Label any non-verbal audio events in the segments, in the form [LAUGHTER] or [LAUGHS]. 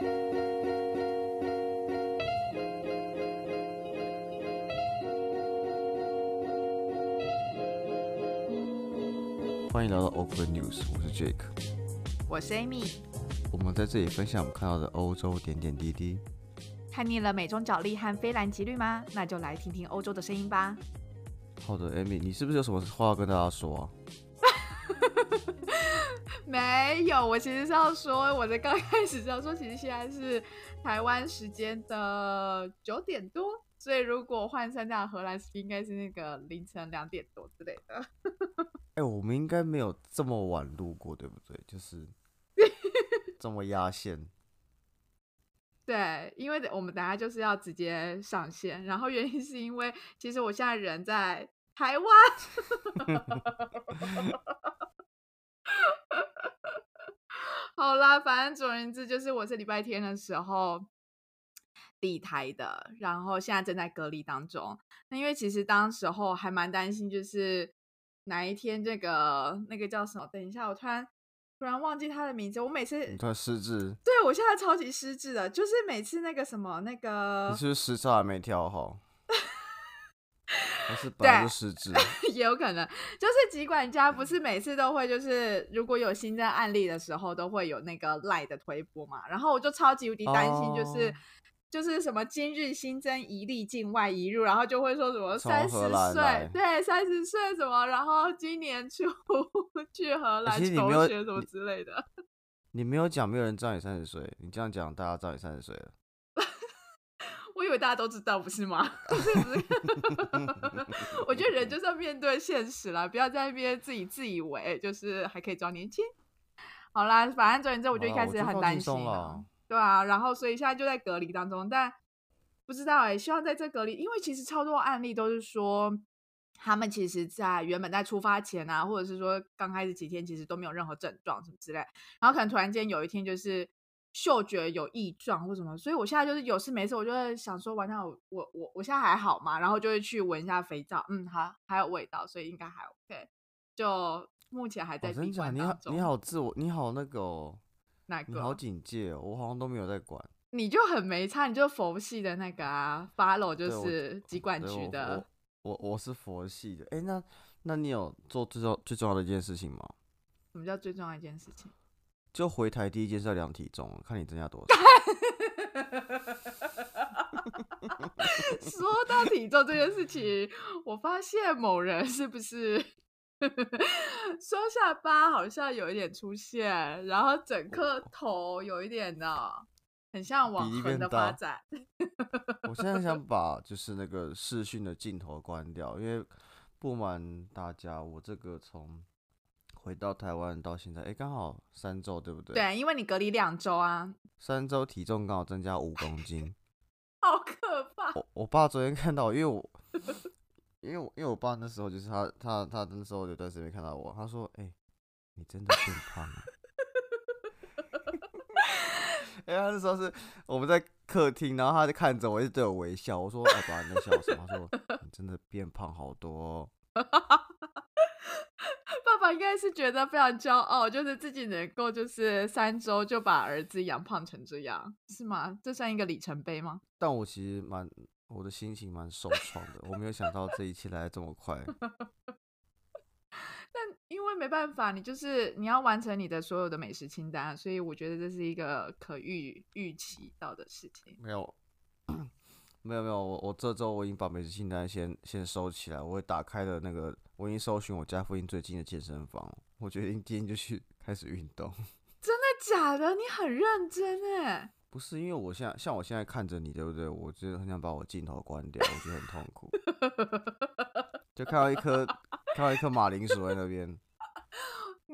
欢迎来到 Open News，我是 Jake，我是 Amy。我们在这里分享我们看到的欧洲点点滴滴。看腻了美中角力和非蓝吉律吗？那就来听听欧洲的声音吧。好的，Amy，你是不是有什么话要跟大家说啊？[LAUGHS] [LAUGHS] 没有，我其实是要说，我在刚开始是要说，其实现在是台湾时间的九点多，所以如果换算到荷兰时，应该是那个凌晨两点多之类的。哎、我们应该没有这么晚录过，对不对？就是 [LAUGHS] 这么压线。对，因为我们等下就是要直接上线，然后原因是因为其实我现在人在台湾。[LAUGHS] [LAUGHS] 好啦，反正总而言之，就是我是礼拜天的时候离台的，然后现在正在隔离当中。那因为其实当时候还蛮担心，就是哪一天这个那个叫什么？等一下，我突然突然忘记他的名字。我每次你突然失智，对我现在超级失智的，就是每次那个什么那个你是不是时差还没调好？[LAUGHS] 还是本来就失智？[LAUGHS] 也有可能，就是疾管家不是每次都会，就是如果有新增案例的时候，都会有那个赖的推播嘛。然后我就超级无敌担心，就是、哦就是什么今日新增一例境外移入，然后就会说什么三十岁，对，三十岁什么，然后今年初 [LAUGHS] 去荷兰求学什么之类的。[LAUGHS] 你没有讲，没有人知道你三十岁。你这样讲，大家知道你三十岁了。我以为大家都知道，不是吗？[LAUGHS] 不是不 [LAUGHS] 是我觉得人就是要面对现实啦，不要在那边自己自以为就是还可以装年轻。好啦，反正总而言之，我就一开始很担心对啊，然后所以现在就在隔离当中，但不知道哎、希望在这隔离，因为其实超多案例都是说。他们其实，在原本在出发前啊，或者是说刚开始几天，其实都没有任何症状什么之类，然后可能突然间有一天就是嗅觉有异状或什么，所以我现在就是有事没事，我就会想说，完蛋，我我我我现在还好吗？然后就会去闻一下肥皂，嗯，好还有味道，所以应该还 OK。就目前还在哦，真？你好。你好自我，你好那个 [LAUGHS] 哦，哪你好？警戒哦，我好像都没有在管。你就很没差，你就佛系的那个啊，follow 就是机管局的。我我我是佛系的。哎、那那你有做最重最重要的一件事情吗？什么叫最重要的一件事情？就回台第一件事要量体重，看你增加多少。[LAUGHS] 说到体重这件事情，我发现某人是不是 [LAUGHS] 双下巴好像有一点出现，然后整颗头有一点的，很像往横的发展。[LAUGHS] 我现在想把就是那个视讯的镜头关掉，因为不瞒大家，我这个从回到台湾到现在，哎、刚好三周，对不对？。对，因为你隔离两周啊，三周体重刚好增加五公斤。[LAUGHS] 好可怕。我我爸昨天看到，因为我 [LAUGHS] 因为我因为我爸那时候就是他他他那时候有段时间没看到我，他说：“哎、你真的变胖了。[LAUGHS] ”哎、他那时候是我们在客厅，然后他就看着我，一直对我微笑。我说：“哎、爸，你在笑什么？”他说：“你真的变胖好多、哦。应该是觉得非常骄傲，就是自己能够就是三周就把儿子养胖成这样，是吗？这算一个里程碑吗？”但我其实蛮我的心情蛮受创的，我没有想到这一切来得这么快。[LAUGHS] 但因为没办法，你就是你要完成你的所有的美食清单，所以我觉得这是一个可预预期到的事情。没有，没有没有，我我这周我已经把美食清单先先收起来，我会打开了那个，我已经搜寻我家附近最近的健身房，我决定今天就去开始运动。[LAUGHS] 真的假的？你很认真哎。不是因为我现在像我现在看着你，对不对？我真的很想把我镜头关掉，我觉得很痛苦。[LAUGHS] 就看到一颗看到一颗马铃薯在那边，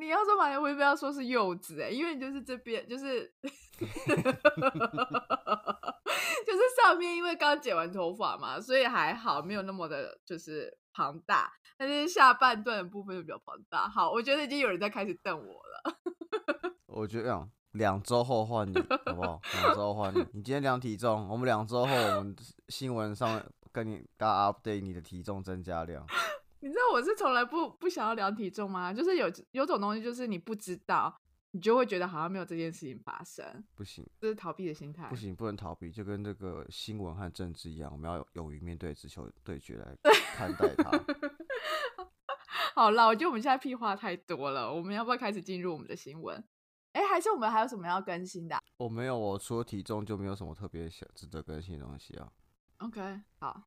你要说马铃，我也不要说是柚子哎，因为你就是这边就是，[LAUGHS] 就是上面因为刚剪完头发嘛，所以还好，没有那么的就是庞大，但是下半段的部分就比较庞大。好，我觉得已经有人在开始瞪我了。[LAUGHS] 我觉得这样两周后换你，好不好？两周后换你。你今天量体重，我们两周后我们新闻上跟你大家 update 你的体重增加量。你知道我是从来不不想要量体重吗？就是有有种东西，就是你不知道，你就会觉得好像没有这件事情发生，不行，这是逃避的心态。不行，不能逃避，就跟这个新闻和政治一样，我们要勇于面对直球对决来 [LAUGHS] 看待它。[LAUGHS] 好了，我觉得我们现在屁话太多了，我们要不要开始进入我们的新闻？哎，还是我们还有什么要更新的？我没有，我除了体重就没有什么特别想值得更新的东西啊。OK，好。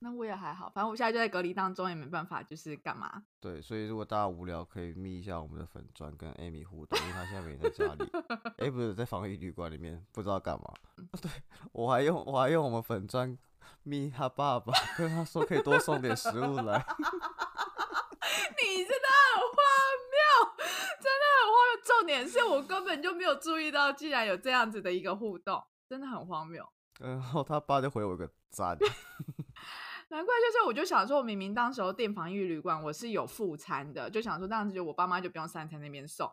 那我也还好，反正我现在就在隔离当中，也没办法，就是干嘛？对，所以如果大家无聊，可以密一下我们的粉砖跟 Amy 互动，因为他现在没在家里，[LAUGHS] 哎，不是在防疫旅馆里面，不知道干嘛。[LAUGHS] 对我还用我还用我们粉砖密他爸爸，跟他说可以多送点食物来。[LAUGHS] 你真的很荒谬，真的很荒谬。重点是我根本就没有注意到，竟然有这样子的一个互动，真的很荒谬。然后他爸就回我一个赞。难怪就是，我就想说，我明明当时候订防疫旅馆，我是有副餐的，就想说这样子，就我爸妈就不用三餐那边送。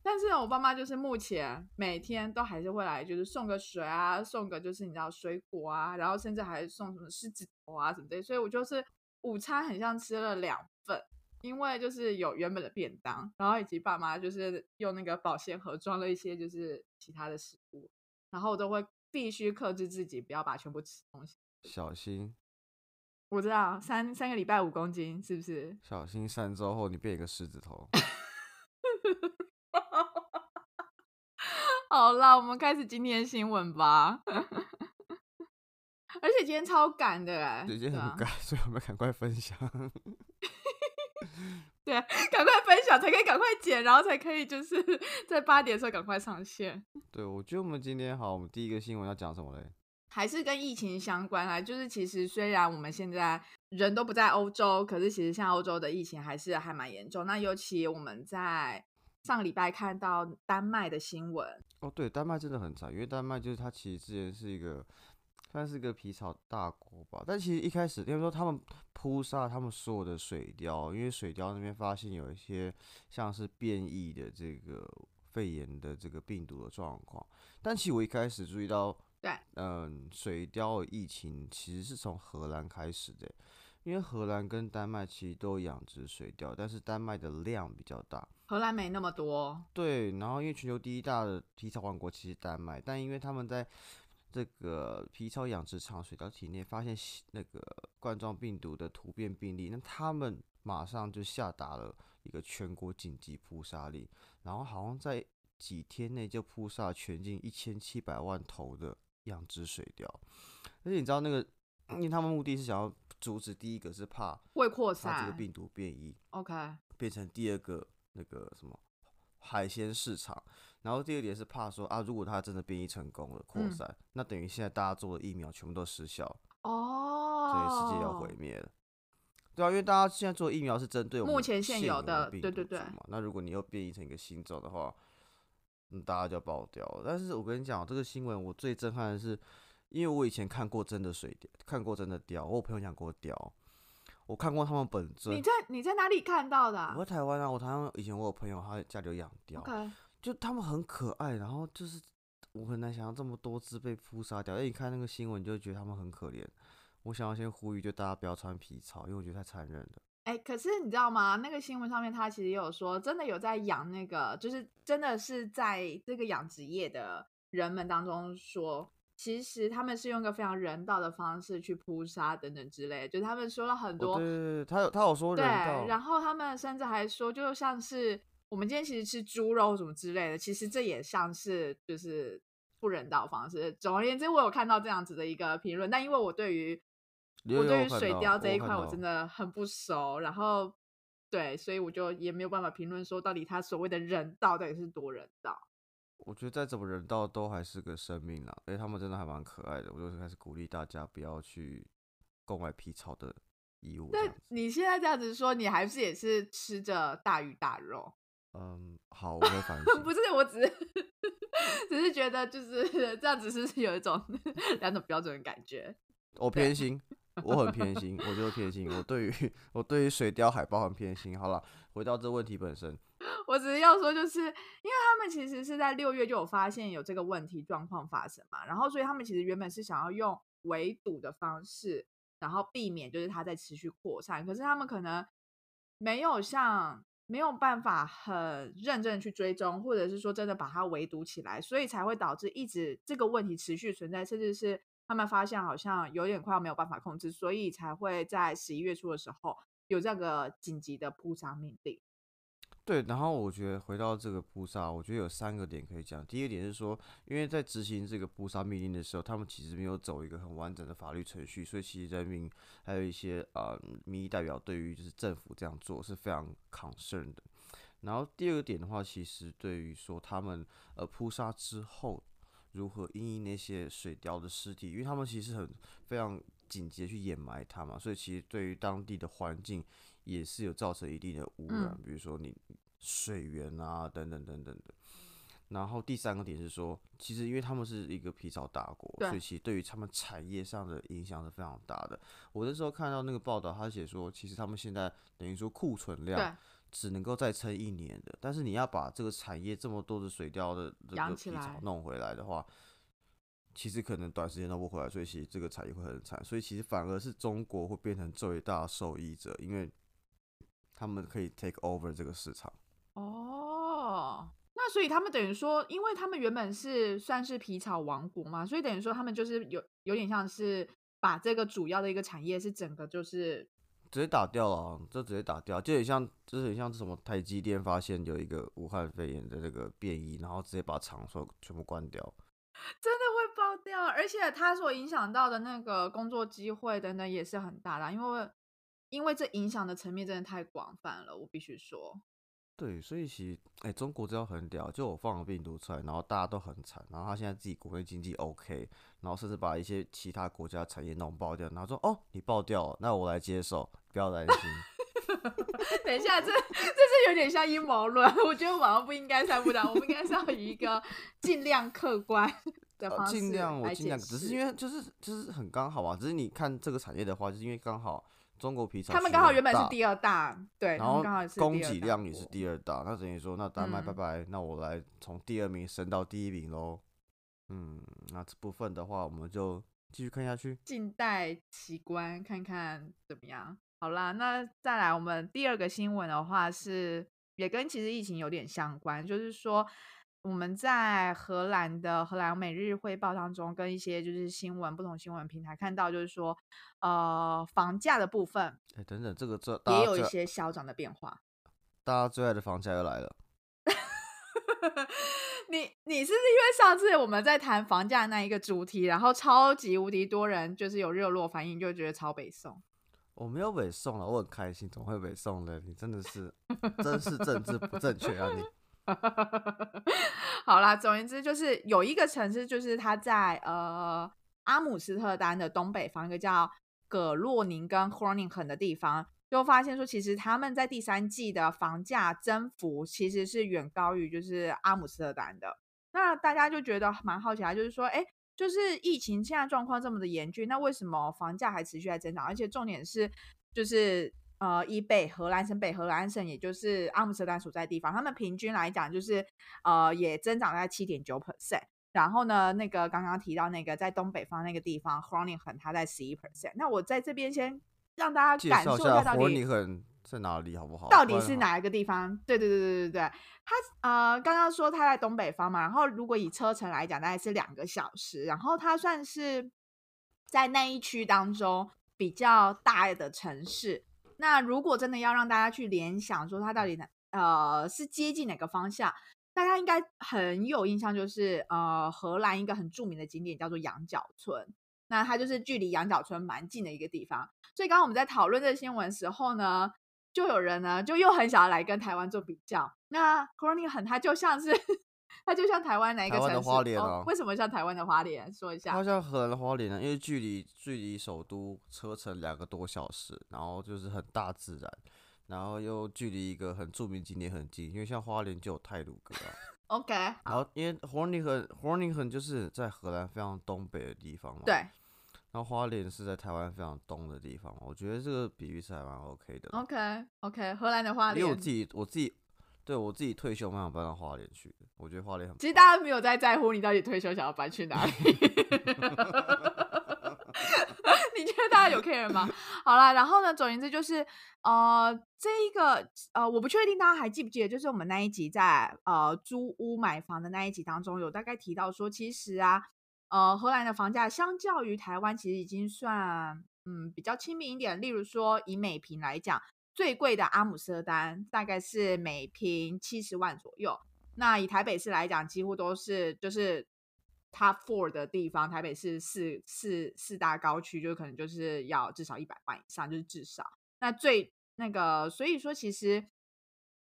但是我爸妈就是目前每天都还是会来，就是送个水啊，送个就是你知道水果啊，然后甚至还送什么狮子头啊什么的。所以我就是午餐很像吃了两份，因为就是有原本的便当，然后以及爸妈就是用那个保鲜盒装了一些就是其他的食物，然后我都会必须克制自己，不要把全部吃东西，小心。我知道三三个礼拜五公斤是不是？[LAUGHS] 小心三周后你变一个狮子头。[LAUGHS] 好啦，我们开始今天的新闻吧。[LAUGHS] 而且今天超赶的哎，今天很赶，所以我们赶快分享。对，赶快分享才可以赶快剪，然后才可以就是在八点的时候赶快上线。对，我觉得我们今天好，我们第一个新闻要讲什么嘞？还是跟疫情相关啊，就是其实虽然我们现在人都不在欧洲，可是其实像欧洲的疫情还是还蛮严重。那尤其我们在上个礼拜看到丹麦的新闻，哦，对，丹麦真的很惨，因为丹麦就是它其实之前是一个算是一个皮草大国吧，但其实一开始因为说他们扑杀他们所有的水貂，因为水貂那边发现有一些像是变异的这个肺炎的这个病毒的状况，但其实我一开始注意到。对，嗯，水貂疫情其实是从荷兰开始的，因为荷兰跟丹麦其实都养殖水貂，但是丹麦的量比较大，荷兰没那么多。对，然后因为全球第一大的皮草王国其实丹麦，但因为他们在这个皮草养殖场水貂体内发现那个冠状病毒的突变病例，那他们马上就下达了一个全国紧急扑杀令，然后好像在几天内就扑杀全境一千七百万头的。养殖水貂，而且你知道那个，因为他们目的是想要阻止第一个是怕会扩散这个病毒变异，OK，变成第二个那个什么海鲜市场，然后第二点是怕说啊，如果它真的变异成功了扩散，那等于现在大家做的疫苗全部都失效哦，所以世界要毁灭了，对啊，因为大家现在做疫苗是针对目前现有的对对对嘛，那如果你又变异成一个新种的话。嗯，大家就要爆掉了。但是我跟你讲，这个新闻我最震撼的是，因为我以前看过真的水貂，看过真的貂，我朋友养过貂，我看过他们本尊。你在你在哪里看到的？我在台湾啊，我台湾以前我有朋友他家里有养貂，就他们很可爱，然后就是我很难想象这么多只被扑杀掉。哎，你看那个新闻，就觉得他们很可怜。我想要先呼吁，就大家不要穿皮草，因为我觉得太残忍了。哎，可是你知道吗？那个新闻上面他其实也有说，真的有在养那个，就是真的是在这个养殖业的人们当中说，其实他们是用一个非常人道的方式去扑杀等等之类，就是他们说了很多。对，他有他有说人道。然后他们甚至还说，就像是我们今天其实吃猪肉什么之类的，其实这也像是就是不人道方式。总而言之，我有看到这样子的一个评论，但因为我对于我对于水貂这一块我真的很不熟，然后对，所以我就也没有办法评论说到底他所谓的人道到底是多人道。我觉得再怎么人道都还是个生命啦，而且他们真的还蛮可爱的。我就开始鼓励大家不要去购买皮草的衣物。那你现在这样子说，你还是也是吃着大鱼大肉？嗯，好，[LAUGHS] 我会反省。不是，我只是 [LAUGHS] 只是觉得就是 [LAUGHS] 这样子，是有一种两种标准的感觉。我偏心。我很偏心，我就是偏心。我对于 [LAUGHS] 我对于水貂海豹很偏心。好了，回到这问题本身，我只是要说，就是因为他们其实是在六月就有发现有这个问题状况发生嘛，然后所以他们其实原本是想要用围堵的方式，然后避免就是它在持续扩散。可是他们可能没有像没有办法很认真去追踪，或者是说真的把它围堵起来，所以才会导致一直这个问题持续存在，甚至是他们发现好像有点快要没有办法控制，所以才会在十一月初的时候有这个紧急的扑杀命令。对，然后我觉得回到这个扑杀，我觉得有三个点可以讲。第一个点是说，因为在执行这个扑杀命令的时候，他们其实没有走一个很完整的法律程序，所以其实人民还有一些啊民意代表对于就是政府这样做是非常 concern 的。然后第二个点的话，其实对于说他们呃扑杀之后如何因那些水貂的尸体，因为他们其实很非常紧急的去掩埋它嘛，所以其实对于当地的环境。也是有造成一定的污染，比如说你水源啊等等等等的。然后第三个点是说，其实因为他们是一个皮草大国，所以其实对于他们产业上的影响是非常大的。我那时候看到那个报道，他写说，其实他们现在等于说库存量只能够再撑一年的，但是你要把这个产业这么多的水貂的这个皮草弄回来的话，其实可能短时间都不回来，所以其实这个产业会很惨。所以其实反而是中国会变成最大受益者，因为。他们可以 take over 这个市场哦，那所以他们等于说，因为他们原本是算是皮草王国嘛，所以等于说他们就是有有点像是把这个主要的一个产业是整个就是直接打掉了，这直接打掉，就很像就是很像什么台积电发现有一个武汉肺炎的这个变异，然后直接把厂所全部关掉，真的会爆掉，而且它所影响到的那个工作机会等等也是很大的，因为。因为这影响的层面真的太广泛了，我必须说。对，所以其实，哎，中国真的很屌，就我放了病毒出来，然后大家都很惨，然后他现在自己国内经济 OK，然后甚至把一些其他国家产业弄爆掉，然后说，哦，你爆掉了，那我来接受，不要担心。[LAUGHS] 等一下，这这是有点像阴谋论，我觉得网上不应该散布的，我们应该是要以一个 [LAUGHS] 尽量客观的方式尽量我尽量，只是因为就是就是很刚好啊，只是你看这个产业的话，就是因为刚好。中国皮草，他们刚好原本是第二大，对，然后刚好是供给量也是第二大，那等于说，那丹麦拜拜，那我来从第二名升到第一名喽。嗯，那这部分的话，我们就继续看下去，静待奇观，看看怎么样。好啦，那再来我们第二个新闻的话，是也跟其实疫情有点相关，就是说。我们在荷兰的荷兰每日汇报当中，跟一些就是新闻不同新闻平台看到，就是说，呃，房价的部分，哎，等等，这个这也有一些消涨的变化。大家最爱的房价又来了。[LAUGHS] 你你是不是因为上次我们在谈房价那一个主题，然后超级无敌多人就是有热络反应，就觉得超北宋？我没有北宋了，我很开心，怎么会北宋呢？你真的是真是政治不正确啊你！[LAUGHS] 好啦，总言之，就是有一个城市，就是它在呃阿姆斯特丹的东北方，一个叫葛洛宁跟 h o r n i n g 的地方，就发现说，其实他们在第三季的房价增幅其实是远高于就是阿姆斯特丹的。那大家就觉得蛮好奇啊，就是说，哎，就是疫情现在状况这么的严峻，那为什么房价还持续在增长？而且重点是，就是。呃，伊北荷兰省，北荷兰省也就是阿姆斯特丹所在地方，他们平均来讲就是呃，也增长在七点九 percent。然后呢，那个刚刚提到那个在东北方那个地方 h o r n i n g 它在十一 percent。那我在这边先让大家感受一下到底 h o r n i 在哪里好不好？到底是哪一个地方？对对对对对对，它呃刚刚说它在东北方嘛，然后如果以车程来讲，大概是两个小时，然后它算是在那一区当中比较大的城市。那如果真的要让大家去联想，说它到底呃是接近哪个方向，大家应该很有印象，就是呃荷兰一个很著名的景点叫做羊角村，那它就是距离羊角村蛮近的一个地方。所以刚刚我们在讨论这新闻时候呢，就有人呢就又很想要来跟台湾做比较。那 c o r n i n g 很，它就像是。它就像台湾哪一个城市？为什么像台湾的花莲？说一下。它像荷兰的花莲呢，因为距离距离首都车程两个多小时，然后就是很大自然，然后又距离一个很著名景点很近，因为像花莲就有泰鲁阁。OK。然后因为 o r n i n g 就是在荷兰非常东北的地方嘛。对。然后花莲是在台湾非常东的地方，我觉得这个比喻是还蛮 OK 的。OK OK，荷兰的花莲。因为我自己我自己。对我自己退休蛮想搬到花莲去的，我觉得花莲很。其实大家没有在在乎你到底退休想要搬去哪里，[LAUGHS] 你觉得大家有 care 吗？好啦，然后呢，总言之就是呃，这一个呃，我不确定大家还记不记得，就是我们那一集在呃租屋买房的那一集当中，有大概提到说，其实啊，呃，荷兰的房价相较于台湾，其实已经算嗯比较亲民一点。例如说，以每平来讲，最贵的阿姆斯特丹大概是每平七十万左右。那以台北市来讲，几乎都是就是 top four 的地方，台北市四四四大高区，就可能就是要至少一百万以上，就是至少。那最那个，所以说其实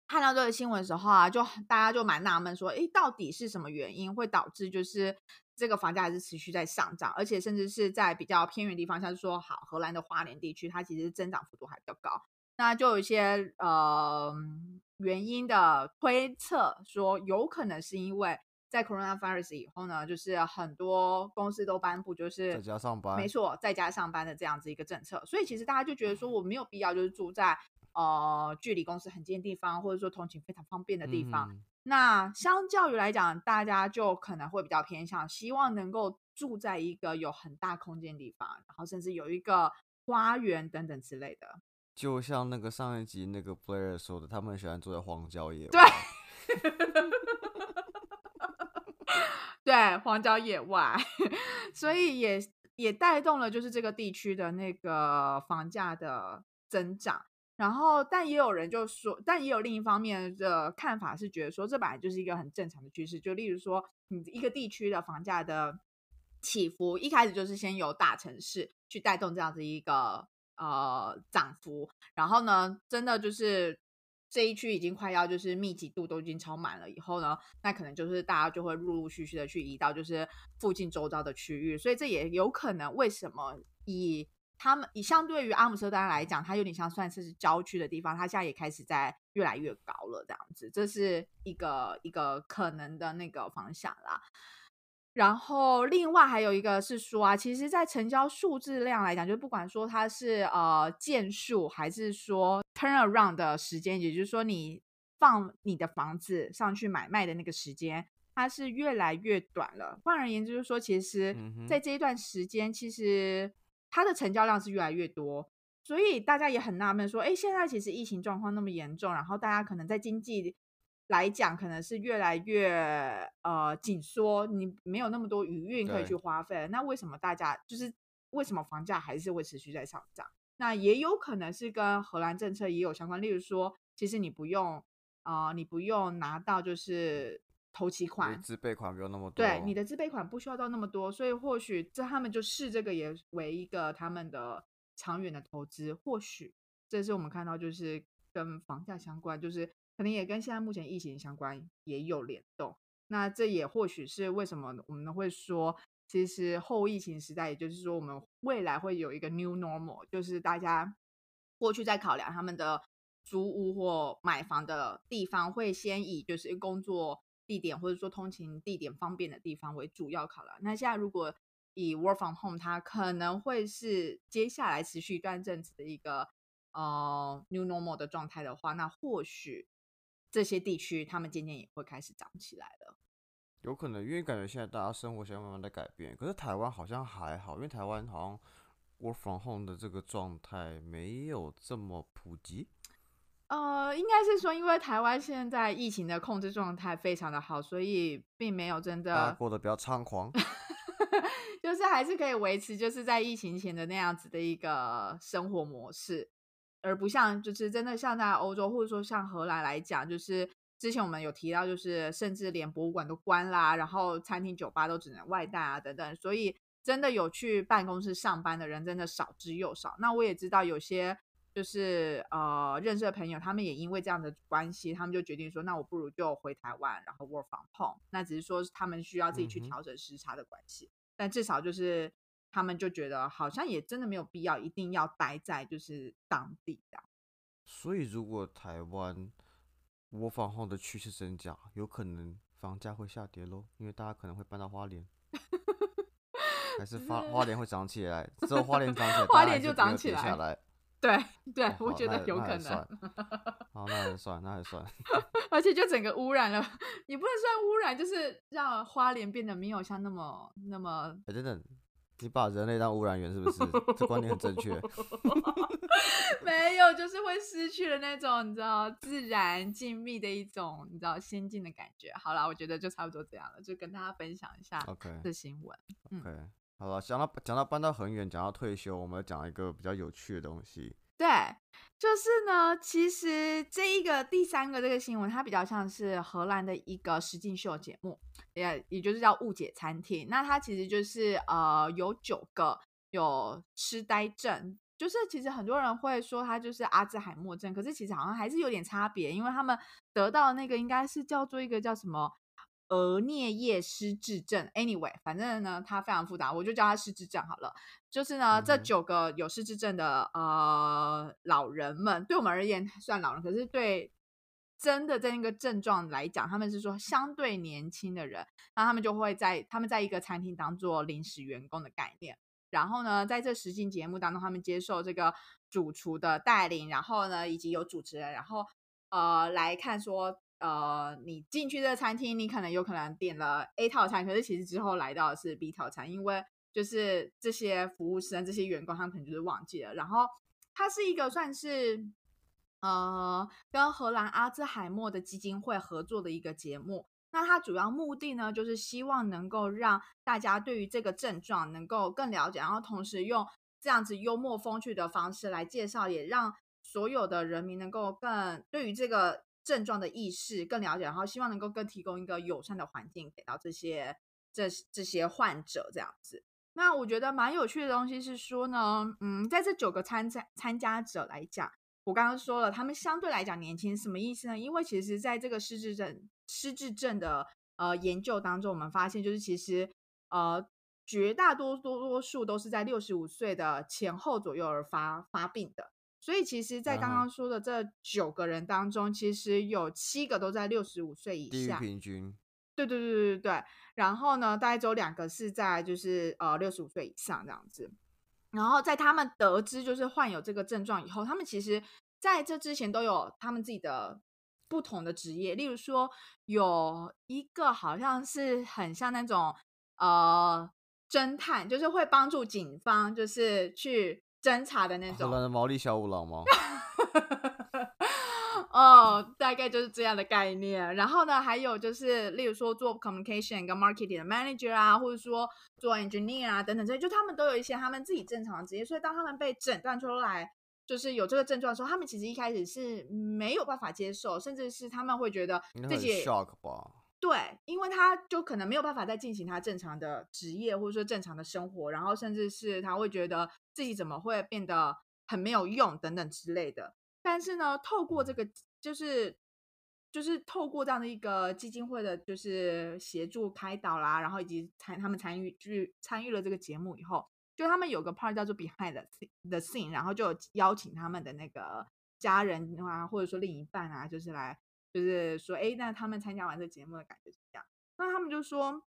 看到这个新闻的时候啊，就大家就蛮纳闷，说，哎，到底是什么原因会导致就是这个房价还是持续在上涨，而且甚至是在比较偏远地方，像是说好荷兰的花莲地区，它其实增长幅度还比较高。那就有一些呃原因的推测，说有可能是因为在 coronavirus 以后呢，就是很多公司都颁布就是在家上班，没错，在家上班的这样子一个政策，所以其实大家就觉得说，我没有必要就是住在呃距离公司很近的地方，或者说通勤非常方便的地方。那相较于来讲，大家就可能会比较偏向希望能够住在一个有很大空间地方，然后甚至有一个花园等等之类的。就像那个上一集那个 Blair 说的，他们喜欢住在荒郊野外。对，[LAUGHS] 对，荒郊野外，[LAUGHS] 所以也也带动了就是这个地区的那个房价的增长。然后，但也有人就说，但也有另一方面的看法是觉得说，这本来就是一个很正常的趋势。就例如说，你一个地区的房价的起伏，一开始就是先由大城市去带动这样子一个。呃，涨幅，然后呢，真的就是这一区已经快要就是密集度都已经超满了，以后呢，那可能就是大家就会陆陆续续的去移到就是附近周遭的区域，所以这也有可能为什么以他们以相对于阿姆斯特丹来讲，它有点像算是郊区的地方，它现在也开始在越来越高了，这样子，这是一个一个可能的那个方向啦。然后另外还有一个是说啊，其实，在成交数字量来讲，就不管说它是呃件数，还是说 turn around 的时间，也就是说你放你的房子上去买卖的那个时间，它是越来越短了。换而言之，就是说，其实在这一段时间，其实它的成交量是越来越多，所以大家也很纳闷说，哎，现在其实疫情状况那么严重，然后大家可能在经济。来讲，可能是越来越呃紧缩，你没有那么多余韵可以去花费。那为什么大家就是为什么房价还是会持续在上涨？那也有可能是跟荷兰政策也有相关。例如说，其实你不用啊，你不用拿到就是头期款，自备款不用那么多。对，你的自备款不需要到那么多，所以或许这他们就视这个也为一个他们的长远的投资。或许这是我们看到就是跟房价相关，就是。可能也跟现在目前疫情相关也有联动，那这也或许是为什么我们会说，其实后疫情时代，也就是说我们未来会有一个 new normal，就是大家过去在考量他们的租屋或买房的地方，会先以就是工作地点或者说通勤地点方便的地方为主要考量。那现在如果以 work from home，它可能会是接下来持续一段阵子的一个呃 new normal 的状态的话，那或许。这些地区，他们渐渐也会开始涨起来了。有可能，因为感觉现在大家生活习惯慢慢在改变。可是台湾好像还好，因为台湾好像 work from home 的这个状态没有这么普及。呃，应该是说，因为台湾现在疫情的控制状态非常的好，所以并没有真的过得比较猖狂，[LAUGHS] 就是还是可以维持就是在疫情前的那样子的一个生活模式。而不像，就是真的像在欧洲，或者说像荷兰来讲，就是之前我们有提到，就是甚至连博物馆都关啦，然后餐厅、酒吧都只能外带啊，等等。所以真的有去办公室上班的人，真的少之又少。那我也知道有些就是呃认识的朋友，他们也因为这样的关系，他们就决定说，那我不如就回台湾，然后 work from home。那只是说他们需要自己去调整时差的关系，但至少就是。他们就觉得好像也真的没有必要一定要待在就是当地的。所以如果台湾我房后的趋势增加，有可能房价会下跌喽，因为大家可能会搬到花莲，还是 [LAUGHS] 花花莲会涨起来，之后花莲涨起来，[LAUGHS] 花莲就涨起来。对 [LAUGHS] 对，我觉得有可能。好，那还算，那还算。而且就整个污染了，也不能算污染，就是让花莲变得没有像那么那么。哎，等等。你把人类当污染源是不是？[LAUGHS] 这观点很正确。[LAUGHS] 没有，就是会失去了那种你知道自然静谧的一种你知道先进的感觉。好了，我觉得就差不多这样了，就跟大家分享一下 OK 这新闻。OK，好了，讲到讲到搬到很远，讲到退休，我们讲一个比较有趣的东西。对，就是呢，其实这一个第三个这个新闻，它比较像是荷兰的一个实境秀节目，也也就是叫误解餐厅。那它其实就是呃有九个有痴呆症，就是其实很多人会说他就是阿兹海默症，可是其实好像还是有点差别，因为他们得到那个应该是叫做一个叫什么。额颞叶失智症，anyway，反正呢，它非常复杂，我就叫它失智症好了。就是呢，这九个有失智症的呃老人们，对我们而言算老人，可是对真的在那个症状来讲，他们是说相对年轻的人，那他们就会在他们在一个餐厅当做临时员工的概念。然后呢，在这实境节目当中，他们接受这个主厨的带领，然后呢，以及有主持人，然后呃来看说，呃，你进去这个餐厅，你可能有可能点了 A 套餐，可是其实之后来到的是 B 套餐，因为就是这些服务生、这些员工，他们可能就是忘记了。然后它是一个算是呃跟荷兰阿兹海默的基金会合作的一个节目。那它主要目的呢，就是希望能够让大家对于这个症状能够更了解，然后同时用这样子幽默风趣的方式来介绍，也让所有的人民能够更对于这个症状的意识更了解，然后希望能够更提供一个友善的环境给到这些这这些患者这样子。那我觉得蛮有趣的东西是说呢，嗯，在这九个参参参加者来讲，我刚刚说了，他们相对来讲年轻，什么意思呢？因为其实在这个失智症失智症的呃研究当中，我们发现就是其实呃绝大多多多数都是在六十五岁的前后左右而发发病的。所以其实，在刚刚说的这九个人当中，其实有七个都在六十五岁以下。平均。对对对对对对。然后呢，大概只有两个是在就是呃六十五岁以上这样子。然后在他们得知就是患有这个症状以后，他们其实在这之前都有他们自己的不同的职业，例如说有一个好像是很像那种呃侦探，就是会帮助警方就是去侦查的那种。毛利小五郎吗？[LAUGHS] 哦，大概就是这样的概念。然后呢，还有就是，例如说做 communication 跟 marketing 的 manager 啊，或者说做 engineer 啊等等这些，就他们都有一些他们自己正常的职业。所以当他们被诊断出来就是有这个症状的时候，他们其实一开始是没有办法接受，甚至是他们会觉得自己 shock 吧？对，因为他就可能没有办法再进行他正常的职业，或者说正常的生活，然后甚至是他会觉得自己怎么会变得很没有用等等之类的。但是呢，透过这个就是就是透过这样的一个基金会的，就是协助开导啦，然后以及参他们参与去参与了这个节目以后，就他们有个 part 叫做 Behind the Scene- the Scene，然后就邀请他们的那个家人啊，或者说另一半啊，就是来就是说，哎，那他们参加完这节目的感觉怎么样？那他们就说，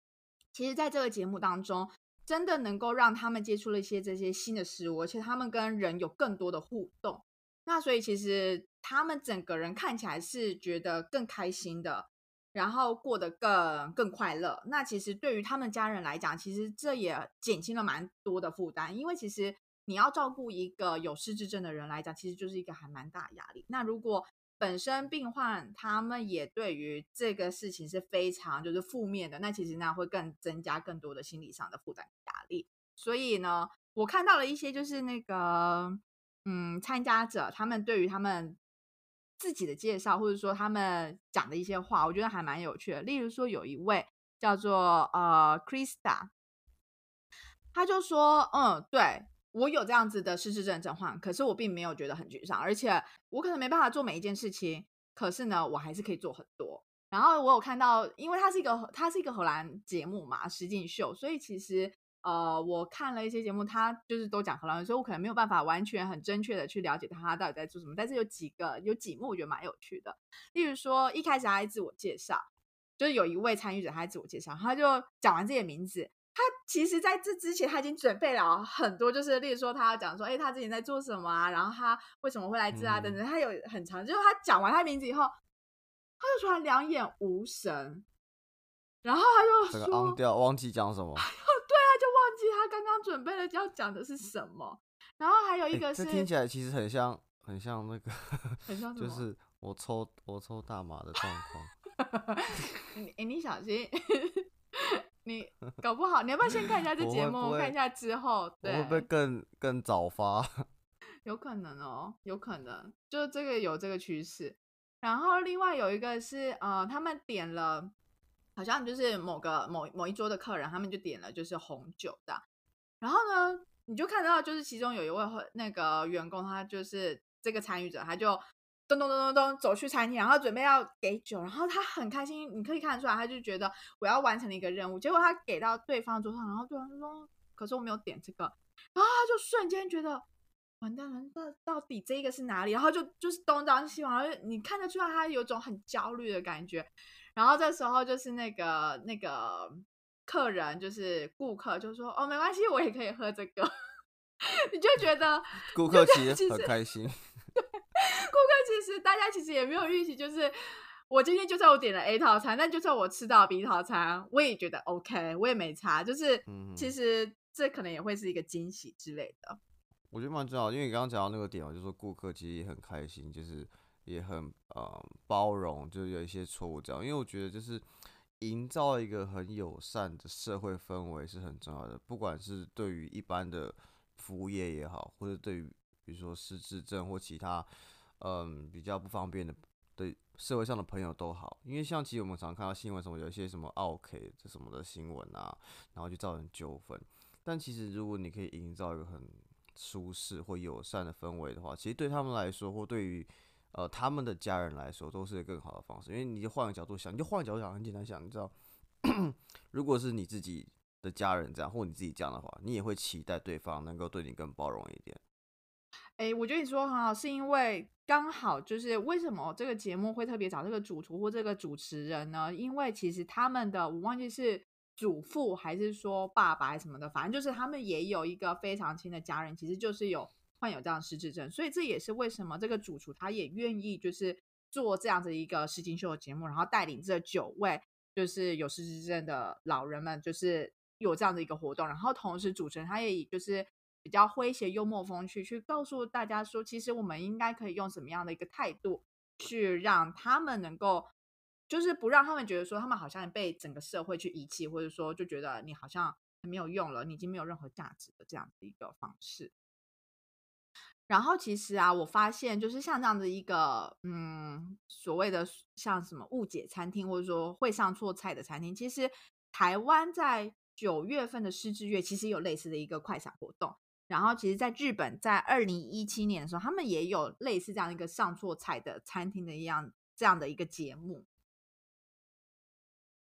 其实在这个节目当中，真的能够让他们接触了一些这些新的事物，而且他们跟人有更多的互动。那所以其实他们整个人看起来是觉得更开心的，然后过得更更快乐。那其实对于他们家人来讲，其实这也减轻了蛮多的负担，因为其实你要照顾一个有失智症的人来讲，其实就是一个还蛮大的压力。那如果本身病患他们也对于这个事情是非常就是负面的，那其实那会更增加更多的心理上的负担压力。所以呢，我看到了一些就是那个嗯参加者他们对于他们自己的介绍，或者说他们讲的一些话，我觉得还蛮有趣的。例如说有一位叫做呃 Krista，他就说，嗯，对我有这样子的失智症症患，可是我并没有觉得很沮丧，而且我可能没办法做每一件事情，可是呢，我还是可以做很多。然后我有看到，因为它是一个它是一个荷兰节目嘛，实境秀，所以其实呃，我看了一些节目，它就是都讲荷兰文，所以我可能没有办法完全很正确的去了解他到底在做什么。但是有几个有几幕我觉得蛮有趣的，例如说一开始他自我介绍，就是有一位参与者他自我介绍，他就讲完自己的名字。他其实在这之前他已经准备了很多，就是例如说他要讲说，哎，他之前在做什么啊，然后他为什么会来这啊，嗯等等，他有很长，就是他讲完他名字以后，他就突然两眼无神，然后他就这个说，昂掉，忘记讲什么。[LAUGHS] 对啊就忘记他刚刚准备了要讲的是什么。然后还有一个是，听起来其实很像，很像那个，很像就 [LAUGHS] 是我抽我抽大麻的状况。[LAUGHS] 你你小心，你搞不好，你要不要先看一下这节目，看一下之后，对会不会更更早发？[LAUGHS] 有可能哦，有可能，就这个有这个趋势。然后另外有一个是，呃，他们点了，好像就是某个某某一桌的客人，他们就点了就是红酒的。然后呢，你就看到就是其中有一位那个员工，他就是这个参与者，他就咚咚咚咚咚走去餐厅，然后准备要给酒，然后他很开心，你可以看得出来，他就觉得我要完成了一个任务。结果他给到对方桌上，然后对方就说：“可是我没有点这个。”然后他就瞬间觉得。完蛋了，到到底这个是哪里？然后就就是东张西望，你看得出来他有种很焦虑的感觉。然后这时候就是那个那个客人，就是顾客，就说：“哦，没关系，我也可以喝这个。[LAUGHS] ”你就觉得顾客其实很开心。顾客其实大家其实也没有预期，就是我今天就算我点了 A 套餐，但就算我吃到 B 套餐，我也觉得 OK，我也没差。就是其实这可能也会是一个惊喜之类的。我觉得蛮重要，因为你刚刚讲到那个点嘛，就是说顾客其实也很开心，就是也很呃包容，就是有一些错误这样。因为我觉得就是营造一个很友善的社会氛围是很重要的，不管是对于一般的服务业也好，或者对于比如说失智症或其他嗯比较不方便的对社会上的朋友都好。因为像其实我们常看到新闻什么有一些什么 OK 这什么的新闻啊，然后就造成纠纷。但其实如果你可以营造一个很舒适或友善的氛围的话，其实对他们来说，或对于呃他们的家人来说，都是更好的方式。因为你就换个角度想，你就换个角度想，很简单想，你知道，[COUGHS] 如果是你自己的家人这样，或你自己这样的话，你也会期待对方能够对你更包容一点。哎，我觉得你说很好，是因为刚好就是为什么这个节目会特别找这个主厨或这个主持人呢？因为其实他们的我忘记是。祖父还是说爸爸什么的，反正就是他们也有一个非常亲的家人，其实就是有患有这样失智症，所以这也是为什么这个主厨他也愿意就是做这样子一个实境秀的节目，然后带领这九位就是有失智症的老人们，就是有这样的一个活动，然后同时主持人他也以就是比较诙谐幽默风趣去告诉大家说，其实我们应该可以用什么样的一个态度去让他们能够。就是不让他们觉得说他们好像被整个社会去遗弃，或者说就觉得你好像没有用了，你已经没有任何价值的这样的一个方式。然后其实啊，我发现就是像这样的一个嗯，所谓的像什么误解餐厅，或者说会上错菜的餐厅，其实台湾在九月份的失智月其实有类似的一个快闪活动。然后其实，在日本在二零一七年的时候，他们也有类似这样一个上错菜的餐厅的一样这样的一个节目。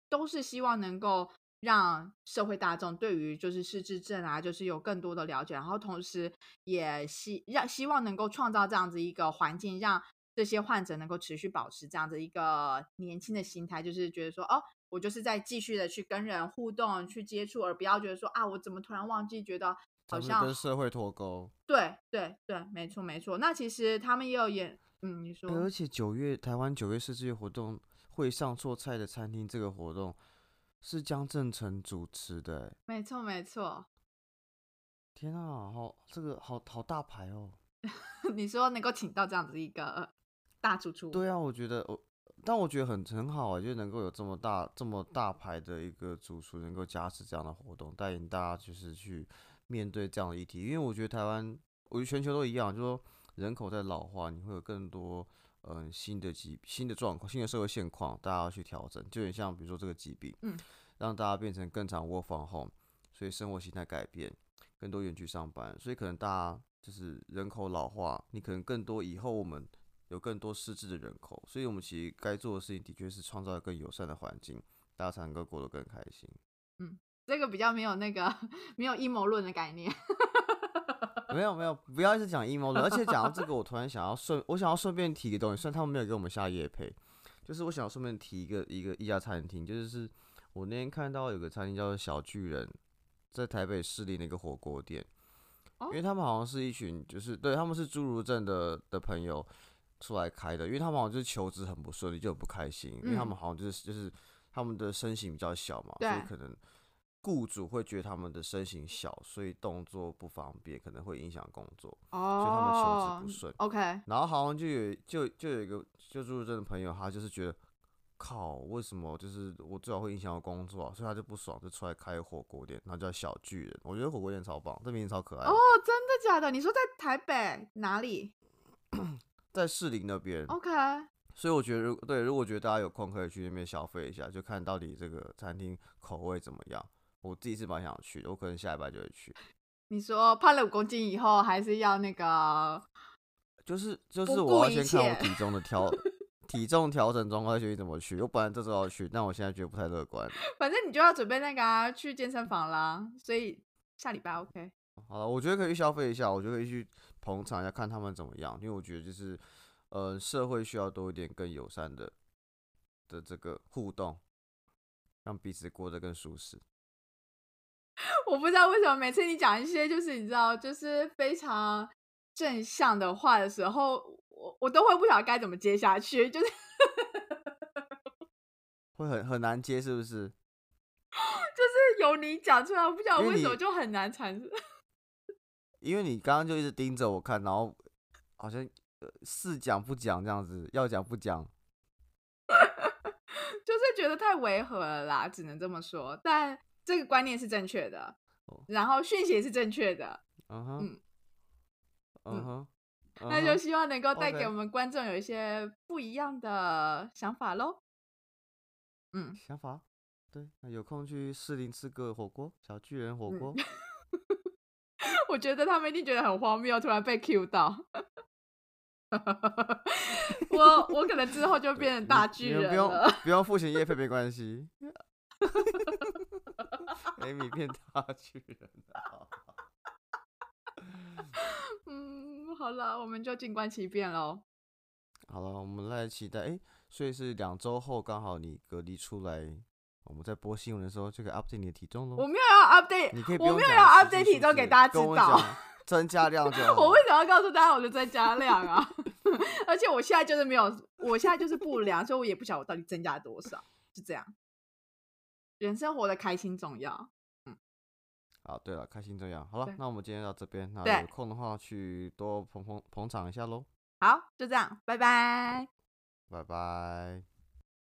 都是希望能够让社会大众对于就是失智症啊，就是有更多的了解，然后同时也希让希望能够创造这样子一个环境，让这些患者能够持续保持这样子一个年轻的心态，就是觉得说，哦，我就是在继续的去跟人互动、去接触，而不要觉得说啊，我怎么突然忘记，觉得好像跟社会脱钩。对对对，没错没错。那其实他们也有演，嗯，你说，而且九月台湾九月失智月活动。会上错菜的餐厅这个活动是江正成主持的，没错没错。天啊，好这个好好大牌哦！[LAUGHS] 你说能够请到这样子一个大主厨？对啊，我觉得我，但我觉得很很好啊，就能够有这么大这么大牌的一个主厨能够加持这样的活动，带领大家就是去面对这样的议题。因为我觉得台湾，我觉得全球都一样，就是说人口在老化，你会有更多。嗯，新的疾、新的状况、新的社会现况，大家要去调整，就很像比如说这个疾病，嗯，让大家变成更常 work from home，所以生活形态改变，更多远距上班，所以可能大家就是人口老化，你可能更多以后我们有更多失智的人口，所以我们其实该做的事情的确是创造更友善的环境，大家才能够过得更开心。嗯，这个比较没有那个没有阴谋论的概念。[LAUGHS] 没有没有，不要一直讲阴谋论。而且讲到这个，我突然想要顺，我想要顺便提个东西，虽然他们没有给我们下夜配，就是我想要顺便提一个一个一家餐厅，就是我那天看到有个餐厅叫做小巨人，在台北市立那个火锅店，因为他们好像是一群，就是对他们是侏儒症的的朋友出来开的，因为他们好像就是求职很不顺利，就很不开心，因为他们好像就是就是他们的身形比较小嘛，所以可能雇主会觉得他们的身形小，所以动作不方便，可能会影响工作，哦，所以他们求职不顺。OK，然后好像就有就就有一个就住这的朋友，他就是觉得靠，为什么就是我最好会影响我工作、啊，所以他就不爽，就出来开火锅店，然后叫小巨人。我觉得火锅店超棒，这名字超可爱的。哦，真的假的？你说在台北哪里在士林那边，？OK，所以我觉得如对，如果觉得大家有空可以去那边消费一下，就看到底这个餐厅口味怎么样。我自己是蛮想去的，我可能下礼拜就会去。你说胖了五公斤以后，还是要那个就是就是我要一先看我体重的调 [LAUGHS] 体重调整状况，再决定怎么去。我本来这周要去，但我现在觉得不太乐观。反正你就要准备那个啊，去健身房啦。所以下礼拜 OK。好了，我觉得可以去消费一下，我觉得可以去捧场一下，看他们怎么样。因为我觉得就是，呃，社会需要多一点更友善的的这个互动，让彼此过得更舒适。我不知道为什么每次你讲一些就是你知道就是非常正向的话的时候，我我都会不晓得该怎么接下去，就是 [LAUGHS] 会很很难接，是不是？[LAUGHS] 就是由你讲出来，我不晓得为为什么就很难产生。[LAUGHS] 因为你刚刚就一直盯着我看，然后好像呃是讲不讲这样子，要讲不讲。就是觉得太违和了啦，只能这么说。但这个观念是正确的哦，然后讯息也是正确的，嗯哼嗯，嗯哼，那就希望能够带给我们观众有一些不一样的想法喽。嗯，想法。对，那有空去士林吃个火锅，小巨人火嗯锅。[LAUGHS] 我觉得他们一定觉得很荒谬，突然被 Q 到。我我可能之后就变成大巨人了。不用付钱业费没关系。[LAUGHS] 艾米变大巨人了。[LAUGHS] 嗯，好了，我们就静观其变喽。好了，我们来期待。哎、所以是两周后刚好你隔离出来，我们在播新闻的时候就可以 update 你的体重喽。我没有要 update，你可以不我没有要 update 体重给大家知道增加量就好。[LAUGHS] 我为什么要告诉大家我的增加量啊？[LAUGHS] 而且我现在就是没有，我现在就是不良，所以我也不晓得我到底增加了多少，就这样。人生活得开心重要。嗯好，对了，开心重要。好了，那我们今天到这边，那有空的话去多捧捧捧场一下喽。好，就这样，拜拜。拜拜。